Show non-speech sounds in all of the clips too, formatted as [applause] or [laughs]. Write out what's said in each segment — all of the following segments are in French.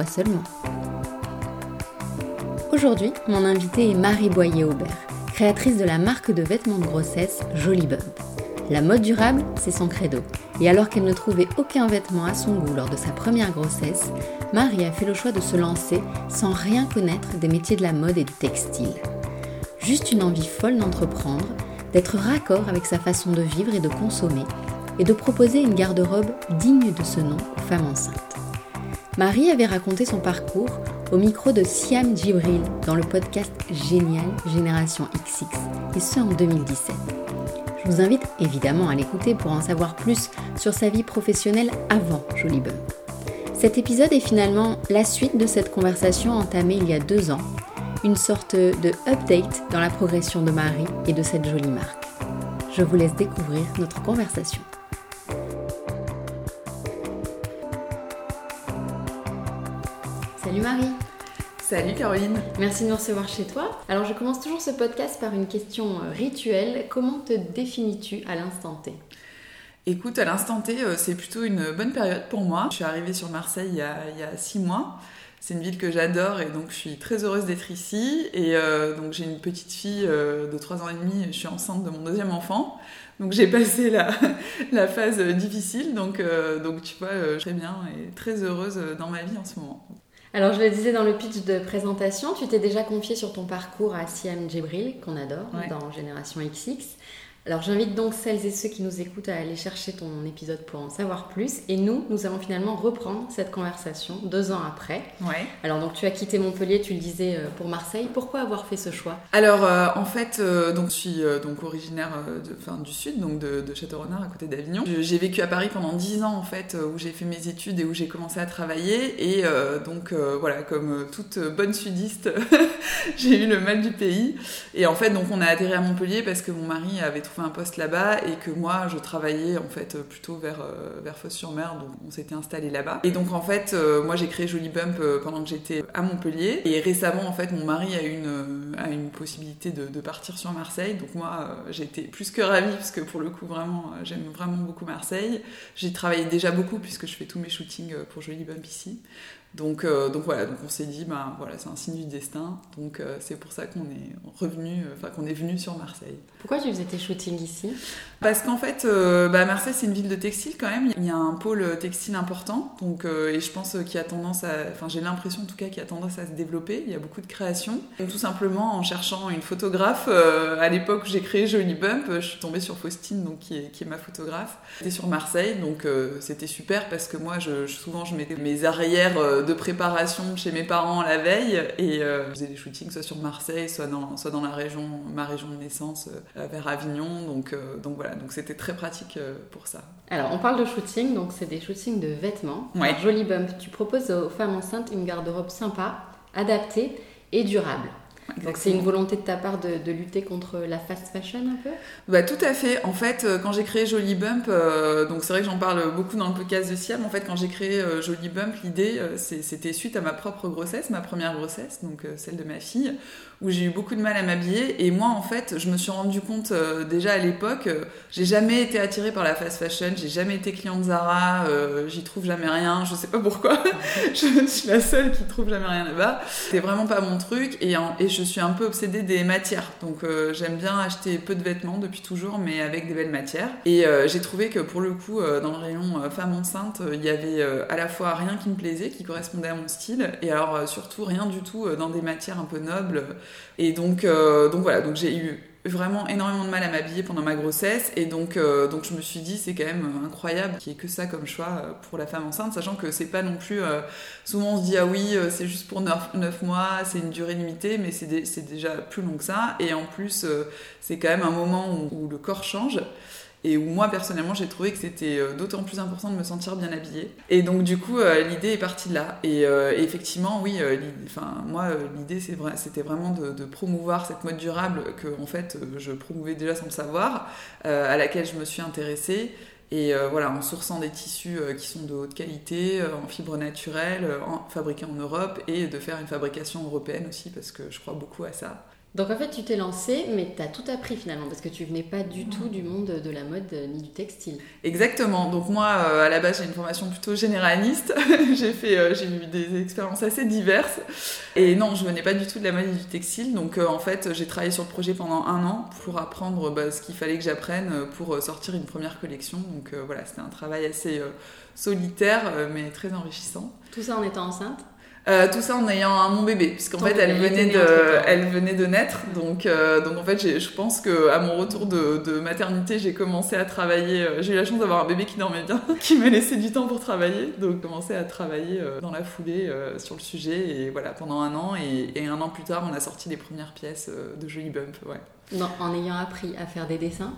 Seulement. Aujourd'hui, mon invitée est Marie Boyer-Aubert, créatrice de la marque de vêtements de grossesse Jolie. La mode durable, c'est son credo. Et alors qu'elle ne trouvait aucun vêtement à son goût lors de sa première grossesse, Marie a fait le choix de se lancer sans rien connaître des métiers de la mode et du textile. Juste une envie folle d'entreprendre, d'être raccord avec sa façon de vivre et de consommer, et de proposer une garde-robe digne de ce nom aux femmes enceintes. Marie avait raconté son parcours au micro de Siam Djibril dans le podcast Génial Génération XX, et ce en 2017. Je vous invite évidemment à l'écouter pour en savoir plus sur sa vie professionnelle avant Jolie. Cet épisode est finalement la suite de cette conversation entamée il y a deux ans, une sorte de update dans la progression de Marie et de cette jolie marque. Je vous laisse découvrir notre conversation. Salut Marie Salut Caroline. Merci de nous recevoir chez toi. Alors je commence toujours ce podcast par une question euh, rituelle. Comment te définis-tu à l'instant T? Écoute, à l'instant T, euh, c'est plutôt une bonne période pour moi. Je suis arrivée sur Marseille il y a, six mois. C'est une ville que j'adore et donc je suis très heureuse d'être ici. Et euh, donc j'ai une petite fille de trois ans et demi, je suis enceinte de mon deuxième enfant. Donc j'ai passé la, [laughs] la, phase difficile, donc, donc tu vois, je suis très bien et très heureuse dans ma vie en ce moment. Alors, je le disais dans le pitch de présentation, tu t'es déjà confié sur ton parcours à Siam Djibril, qu'on adore, dans Génération XX. Alors j'invite donc celles et ceux qui nous écoutent à aller chercher ton épisode pour en savoir plus. Et nous, nous allons finalement reprendre cette conversation deux ans après. Ouais. Alors donc tu as quitté Montpellier, tu le disais, euh, pour Marseille. Pourquoi avoir fait ce choix? Alors euh, en fait, euh, donc je suis donc originaire de, fin, du sud, donc de, de Château-Renard à côté d'Avignon. J'ai vécu à Paris pendant dix ans en fait, où j'ai fait mes études et où j'ai commencé à travailler. Et donc voilà, comme toute bonne sudiste, [laughs] j'ai eu le mal du pays. Et en fait, donc on a atterri à Montpellier parce que mon mari avait un poste là-bas et que moi je travaillais en fait plutôt vers, euh, vers Fos-sur-Mer, donc on s'était installé là-bas. Et donc en fait, euh, moi j'ai créé Jolie Bump euh, pendant que j'étais à Montpellier et récemment en fait mon mari a eu une, a une possibilité de, de, partir sur Marseille, donc moi j'étais plus que ravie parce que pour le coup vraiment j'aime vraiment beaucoup Marseille. J'ai travaillé déjà beaucoup puisque je fais tous mes shootings pour Jolie Bump ici. Donc, euh, donc voilà, donc on s'est dit, bah, voilà, c'est un signe du destin. Donc euh, c'est pour ça qu'on est revenu, euh, enfin qu'on est venu sur Marseille. Pourquoi tu faisais tes shootings ici? Parce qu'en fait, bah, Marseille c'est une ville de textile quand même. Il y a un pôle textile important, donc et je pense qu'il a tendance à, enfin j'ai l'impression en tout cas qu'il a tendance à se développer. Il y a beaucoup de créations. Donc, tout simplement en cherchant une photographe, à l'époque où j'ai créé Jolie Bump, je suis tombée sur Faustine, donc qui est, qui est ma photographe. C'était sur Marseille, donc c'était super parce que moi, je, souvent je mettais mes arrières de préparation chez mes parents la veille et euh, je faisais des shootings soit sur Marseille, soit dans, soit dans la région, ma région de naissance, euh, vers Avignon. Donc, euh, donc voilà, donc c'était très pratique pour ça. Alors on parle de shooting, donc c'est des shootings de vêtements. Ouais. Jolie Bump, tu proposes aux femmes enceintes une garde-robe sympa, adaptée et durable. Donc c'est une volonté de ta part de, lutter contre la fast fashion un peu? Bah tout à fait. En fait, euh, quand j'ai créé Jolie Bump, euh, donc c'est vrai que j'en parle beaucoup dans le podcast de Siam. En fait, quand j'ai créé euh, Jolie Bump, l'idée c'était suite à ma propre grossesse, ma première grossesse, donc celle de ma fille, où j'ai eu beaucoup de mal à m'habiller. Et moi, en fait, je me suis rendu compte euh, déjà à l'époque, euh, j'ai jamais été attirée par la fast fashion, j'ai jamais été cliente Zara, euh, j'y trouve jamais rien, je sais pas pourquoi. [laughs] je suis la seule qui trouve jamais rien là-bas. C'est vraiment pas mon truc et, et, je suis un peu obsédée des matières. Donc j'aime bien acheter peu de vêtements depuis toujours, mais avec des belles matières. Et j'ai trouvé que pour le coup, dans le rayon femme enceinte, il y avait à la fois rien qui me plaisait, qui correspondait à mon style, et alors surtout rien du tout dans des matières un peu nobles et donc, euh, donc voilà, donc j'ai eu vraiment énormément de mal à m'habiller pendant ma grossesse. Et donc euh, donc je me suis dit c'est quand même incroyable qu'il n'y ait que ça comme choix euh, pour la femme enceinte sachant que c'est pas non plus souvent on se dit ah oui c'est juste pour 9, mois c'est une durée limitée mais c'est déjà plus long que ça. Et en plus c'est quand même un moment où, le corps change et où moi personnellement j'ai trouvé que c'était euh, d'autant plus important de me sentir bien habillée. Et donc du coup euh, l'idée est partie de là. Et, effectivement oui, enfin moi l'idée c'était vraiment de, promouvoir cette mode durable que en fait je promouvais déjà sans le savoir, à laquelle je me suis intéressée. Et voilà, en sourçant des tissus qui sont de haute qualité, en fibres naturelles, fabriqués en Europe, et de faire une fabrication européenne aussi, parce que je crois beaucoup à ça. Donc en fait, tu t'es lancé, mais tu as tout appris finalement, parce que tu venais pas du tout du monde de la mode euh, ni du textile. Exactement. Donc moi, euh, à la base, j'ai une formation plutôt généraliste. [laughs] j'ai fait, euh, j'ai eu des expériences assez diverses. Et non, je venais pas du tout de la mode ni du textile. Donc en fait, j'ai travaillé sur le projet pendant un an pour apprendre bah, ce qu'il fallait que j'apprenne pour sortir une première collection. Donc voilà, c'était un travail assez solitaire, mais très enrichissant. Tout ça en étant enceinte? Euh, tout ça en ayant un, mon bébé, puisqu'en fait elle venait, de, elle venait de naître, donc, euh, donc en fait je pense que à mon retour de, de maternité j'ai commencé à travailler, euh, j'ai eu la chance d'avoir un bébé qui dormait bien, [laughs] qui m'a laissé du temps pour travailler, donc j'ai commencé à travailler dans la foulée sur le sujet, et voilà pendant un an, et, et, un an plus tard on a sorti les premières pièces de Jolie Bump, ouais. Non, en ayant appris à faire des dessins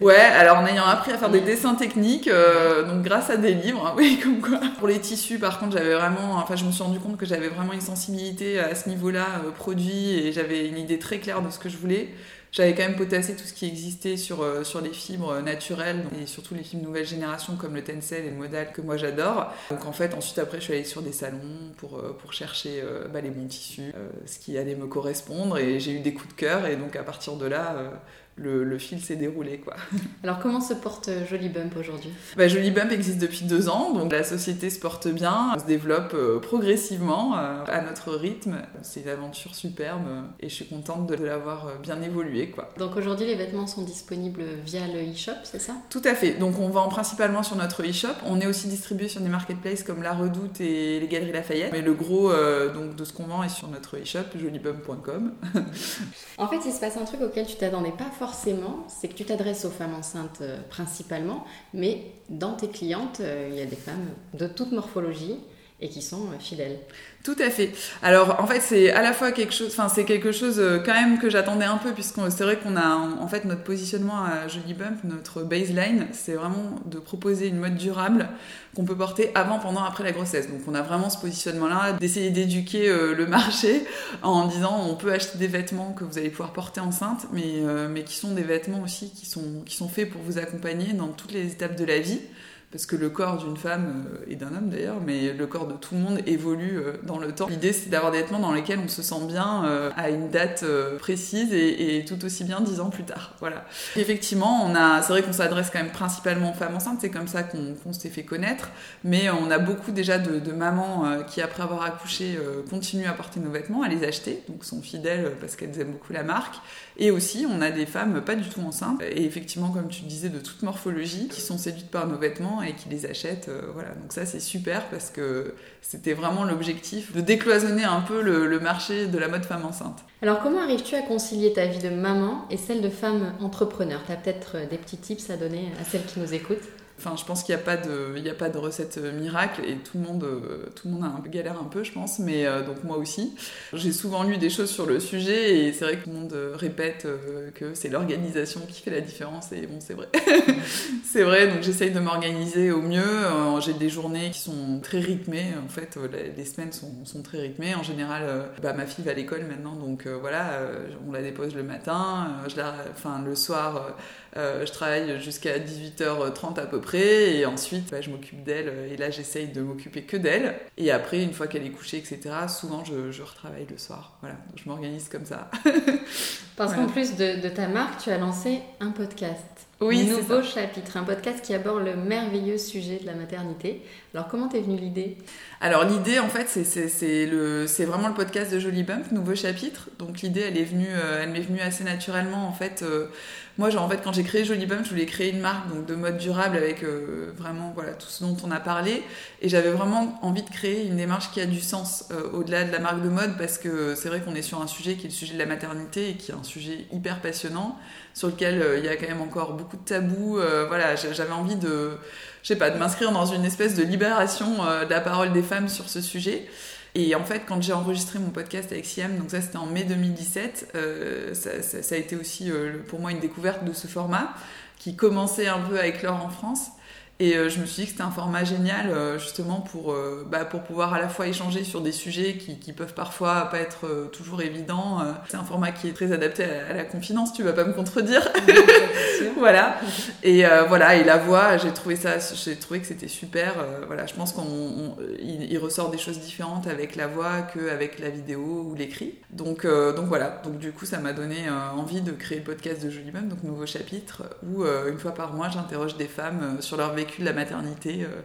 Ouais, alors en ayant appris à faire des dessins techniques, euh, donc grâce à des livres, hein, [laughs] oui, comme quoi. Pour les tissus, par contre, j'avais vraiment, enfin, je me suis rendu compte que j'avais vraiment une sensibilité à ce niveau-là, euh, produit, et j'avais une idée très claire de ce que je voulais. J'avais quand même potassé tout ce qui existait sur, euh, les fibres naturelles et surtout les fibres nouvelle génération comme le tencel et le modal que moi j'adore. Donc en fait, ensuite après, je suis allée sur des salons pour, pour chercher bah, les bons tissus, ce qui allait me correspondre et j'ai eu des coups de cœur et donc à partir de là, le, fil s'est déroulé. Quoi. [laughs] Alors comment se porte euh, Jolie Bump aujourd'hui? Bah, Jolie Bump existe depuis deux ans, donc la société se porte bien, se développe euh, progressivement euh, à notre rythme. C'est une aventure superbe et je suis contente de l'avoir bien évolué. Quoi. Donc aujourd'hui les vêtements sont disponibles via le e-shop, c'est ça? Tout à fait, donc on vend principalement sur notre e-shop. On est aussi distribué sur des marketplaces comme La Redoute et les Galeries Lafayette, mais le gros donc, de ce qu'on vend est sur notre e-shop, jolibump.com. [laughs] en fait il se passe un truc auquel tu t'attendais pas forcément forcément, c'est que tu t'adresses aux femmes enceintes euh, principalement, mais dans tes clientes, euh, il y a des femmes de toute morphologie et qui sont euh, fidèles. Tout à fait. Alors en fait c'est à la fois quelque chose, enfin c'est quelque chose euh, quand même que j'attendais un peu puisque c'est vrai qu'on a en fait notre positionnement à Jolie Bump, notre baseline, c'est vraiment de proposer une mode durable qu'on peut porter avant, pendant, après la grossesse. Donc on a vraiment ce positionnement-là d'essayer d'éduquer euh, le [laughs] marché en disant on peut acheter des vêtements que vous allez pouvoir porter enceinte, mais mais qui sont des vêtements aussi qui sont qui sont faits pour vous accompagner dans toutes les étapes de la vie parce que le corps d'une femme euh, et d'un homme d'ailleurs, mais le corps de tout le monde évolue euh, dans le temps. L'idée c'est d'avoir des vêtements dans lesquels on se sent bien euh, à une date précise et, tout aussi bien dix ans plus tard. Voilà. effectivement, on a, c'est vrai qu'on s'adresse quand même principalement aux femmes enceintes, c'est comme ça qu'on s'est fait connaître, mais on a beaucoup déjà de, mamans qui après avoir accouché continuent à porter nos vêtements, à les acheter, donc sont fidèles parce qu'elles aiment beaucoup la marque. Et aussi, on a des femmes pas du tout enceintes, et effectivement, comme tu disais, de toute morphologie, qui sont séduites par nos vêtements et qui les achètent. Euh, voilà, donc ça c'est super parce que c'était vraiment l'objectif de décloisonner un peu le, marché de la mode femme enceinte. Alors comment arrives-tu à concilier ta vie de maman et celle de femme entrepreneur? Tu as peut-être euh, des petits tips à donner à celles qui nous écoutent? Enfin, je pense qu'il n'y a pas de, il a pas de recette euh, miracle et tout le monde, euh, tout le monde a un peu galère un peu, je pense. Mais euh, donc moi aussi, j'ai souvent lu des choses sur le sujet et c'est vrai que tout le monde répète que c'est l'organisation qui fait la différence et bon, c'est vrai, [laughs] c'est vrai. Donc j'essaye de m'organiser au mieux. j'ai des journées qui sont très rythmées. En fait, les semaines sont, sont très rythmées. En général, bah, ma fille va à l'école maintenant, donc voilà, on la dépose le matin, je la, enfin le soir je travaille jusqu'à 18h30 à peu près, et ensuite bah, je m'occupe d'elle, euh, et là j'essaye de m'occuper que d'elle. Et après, une fois qu'elle est couchée, etc., souvent je, je retravaille le soir. Voilà, je m'organise comme ça. [laughs] Parce qu'en plus de, ta marque, tu as lancé un podcast. Oui, nouveau chapitre, un podcast qui aborde le merveilleux sujet de la maternité. Alors comment t'es venue l'idée? Alors l'idée en fait c'est vraiment le podcast de Jolie Bump, nouveau chapitre. Donc l'idée elle est venue euh, elle m'est venue assez naturellement en fait. Moi, genre, en fait, quand j'ai créé Jolie Bump, je voulais créer une marque donc, de mode durable avec euh, vraiment voilà, tout ce dont on a parlé. Et j'avais vraiment envie de créer une démarche qui a du sens euh, au-delà de la marque de mode parce que c'est vrai qu'on est sur un sujet qui est le sujet de la maternité et qui est un sujet hyper passionnant sur lequel euh, il y a quand même encore beaucoup de tabous. voilà, j'avais envie de, je sais pas, de m'inscrire dans une espèce de libération de la parole des femmes sur ce sujet. Et en fait, quand j'ai enregistré mon podcast avec Siam, donc ça c'était en mai 2017, euh, ça, a été aussi euh, pour moi une découverte de ce format. qui commençait un peu à éclore en France. Et euh, je me suis dit que c'était un format génial euh, justement pour, euh, bah, pour pouvoir à la fois échanger sur des sujets qui, qui peuvent parfois pas être toujours évidents. c'est un format qui est très adapté à, la confidence, tu vas pas me contredire. [laughs] voilà. Et voilà, et la voix, j'ai trouvé ça, j'ai trouvé que c'était super. voilà, je pense qu'on il, ressort des choses différentes avec la voix qu'avec la vidéo ou l'écrit. Donc, donc voilà, donc du coup ça m'a donné envie de créer le podcast de Jolie donc nouveau chapitre, où une fois par mois j'interroge des femmes sur leur vécu de la maternité euh,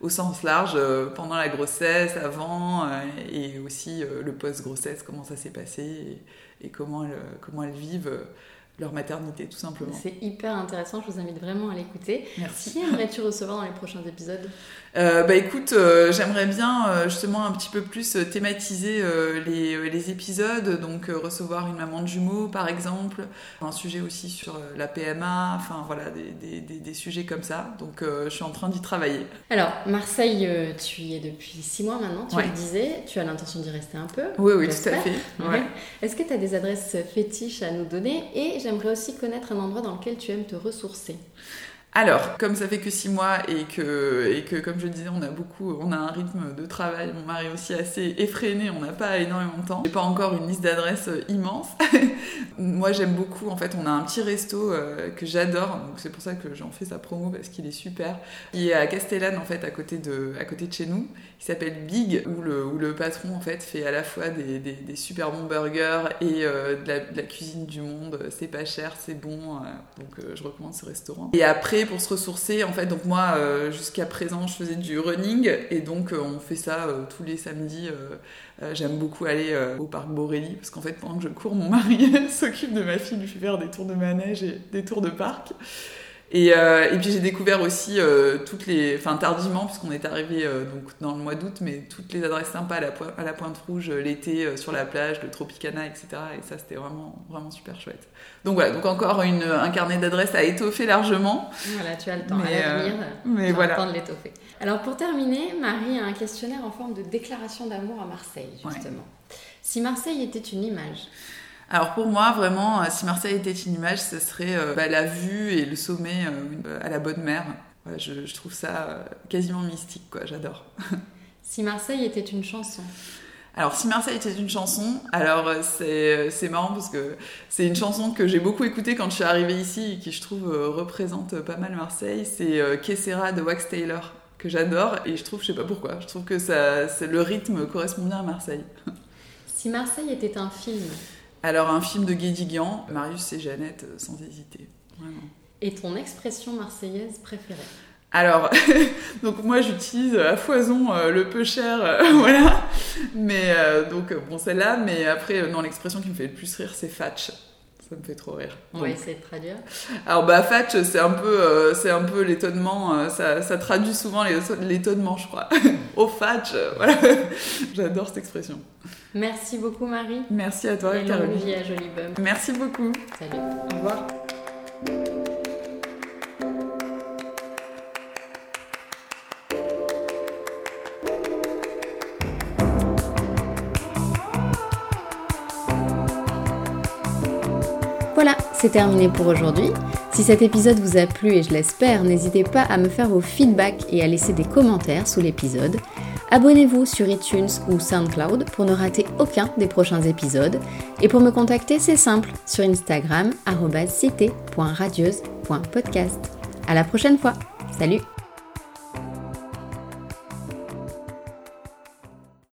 au sens large euh, pendant la grossesse, avant euh, et aussi le post-grossesse, comment ça s'est passé et, comment, comment elles vivent leur maternité tout simplement. C'est hyper intéressant, je vous invite vraiment à l'écouter. Merci. Qui aimerais-tu recevoir dans les prochains épisodes? Euh, bah écoute, euh, j'aimerais bien euh, justement un petit peu plus thématiser les, les, épisodes, donc recevoir une maman de jumeaux par exemple, un sujet aussi sur la PMA, enfin voilà, des, des, des, sujets comme ça. Donc je suis en train d'y travailler. Alors, Marseille, tu y es depuis six mois maintenant, tu le disais, tu as l'intention d'y rester un peu Oui, oui, tout à fait. Est-ce que tu as des adresses fétiches à nous donner? Et j'aimerais aussi connaître un endroit dans lequel tu aimes te ressourcer. Alors, comme ça fait que six mois et que, et que, comme je disais, on a beaucoup, on a un rythme de travail, mon mari aussi assez effréné, on n'a pas énormément de temps. J'ai pas encore une liste d'adresses euh, immense. [laughs] Moi, j'aime beaucoup, en fait, on a un petit resto euh, que j'adore, donc c'est pour ça que j'en fais sa promo parce qu'il est super. Il est à Castellane, en fait, à côté de, à côté de chez nous. Il s'appelle Big, où le, où le patron, en fait, fait à la fois des, des, super bons burgers et euh, de, la, cuisine du monde. C'est pas cher, c'est bon, donc je recommande ce restaurant. Et après, pour se ressourcer. En fait, donc moi, euh, jusqu'à présent, je faisais du running et donc euh, on fait ça euh, tous les samedis. J'aime beaucoup aller au parc Borelli parce qu'en fait, pendant que je cours, mon mari [laughs] s'occupe de ma fille, lui fait faire des tours de manège et des tours de parc. Et, et, puis j'ai découvert aussi toutes les, enfin tardivement puisqu'on est arrivé donc dans le mois d'août, mais toutes les adresses sympas à la, à la Pointe Rouge l'été sur la plage, le Tropicana, etc. Et ça c'était vraiment vraiment super chouette. Donc voilà, donc encore une, un carnet d'adresses à étoffer largement. Voilà, tu as le temps à l'avenir. Euh, mais voilà. le temps de l'étoffer. Alors pour terminer, Marie a un questionnaire en forme de déclaration d'amour à Marseille, justement. Si Marseille était une image, alors pour moi, vraiment, euh, si Marseille était une image, ce serait euh, bah, la vue et le sommet à la bonne mer. je, je, trouve ça quasiment mystique, quoi. J'adore. [laughs] si Marseille était une chanson alors, si Marseille était une chanson, alors euh, euh, c'est marrant parce que c'est une chanson que j'ai beaucoup écoutée quand je suis arrivée ici et qui, je trouve, euh, représente pas mal Marseille. C'est Kessera de Wax Taylor que j'adore et je trouve, je sais pas pourquoi, je trouve que ça, le rythme correspond bien à Marseille. [laughs] Si Marseille était un film Alors, un film de Guédiguian, Marius et Jeannette, sans hésiter. Vraiment. Et ton expression marseillaise préférée alors, [laughs] donc moi j'utilise à foison euh, le peu cher, euh, [laughs] voilà. Mais euh, donc bon celle-là, mais après non l'expression qui me fait le plus rire c'est fatch. Ça me fait trop rire. On va essayer de traduire. Alors bah fatch c'est un peu c'est un peu l'étonnement, ça, ça, traduit souvent l'étonnement je crois. [laughs] Au fatch, voilà. [laughs] J'adore cette expression. Merci beaucoup Marie. Merci à toi Et Caroline. à. Merci beaucoup. Salut. Au revoir. Voilà, c'est terminé pour aujourd'hui. Si cet épisode vous a plu et je l'espère, n'hésitez pas à me faire vos feedbacks et à laisser des commentaires sous l'épisode. Abonnez-vous sur iTunes ou SoundCloud pour ne rater aucun des prochains épisodes. Et pour me contacter, c'est simple, sur Instagram, cité.radieuse.podcast. À la prochaine fois. Salut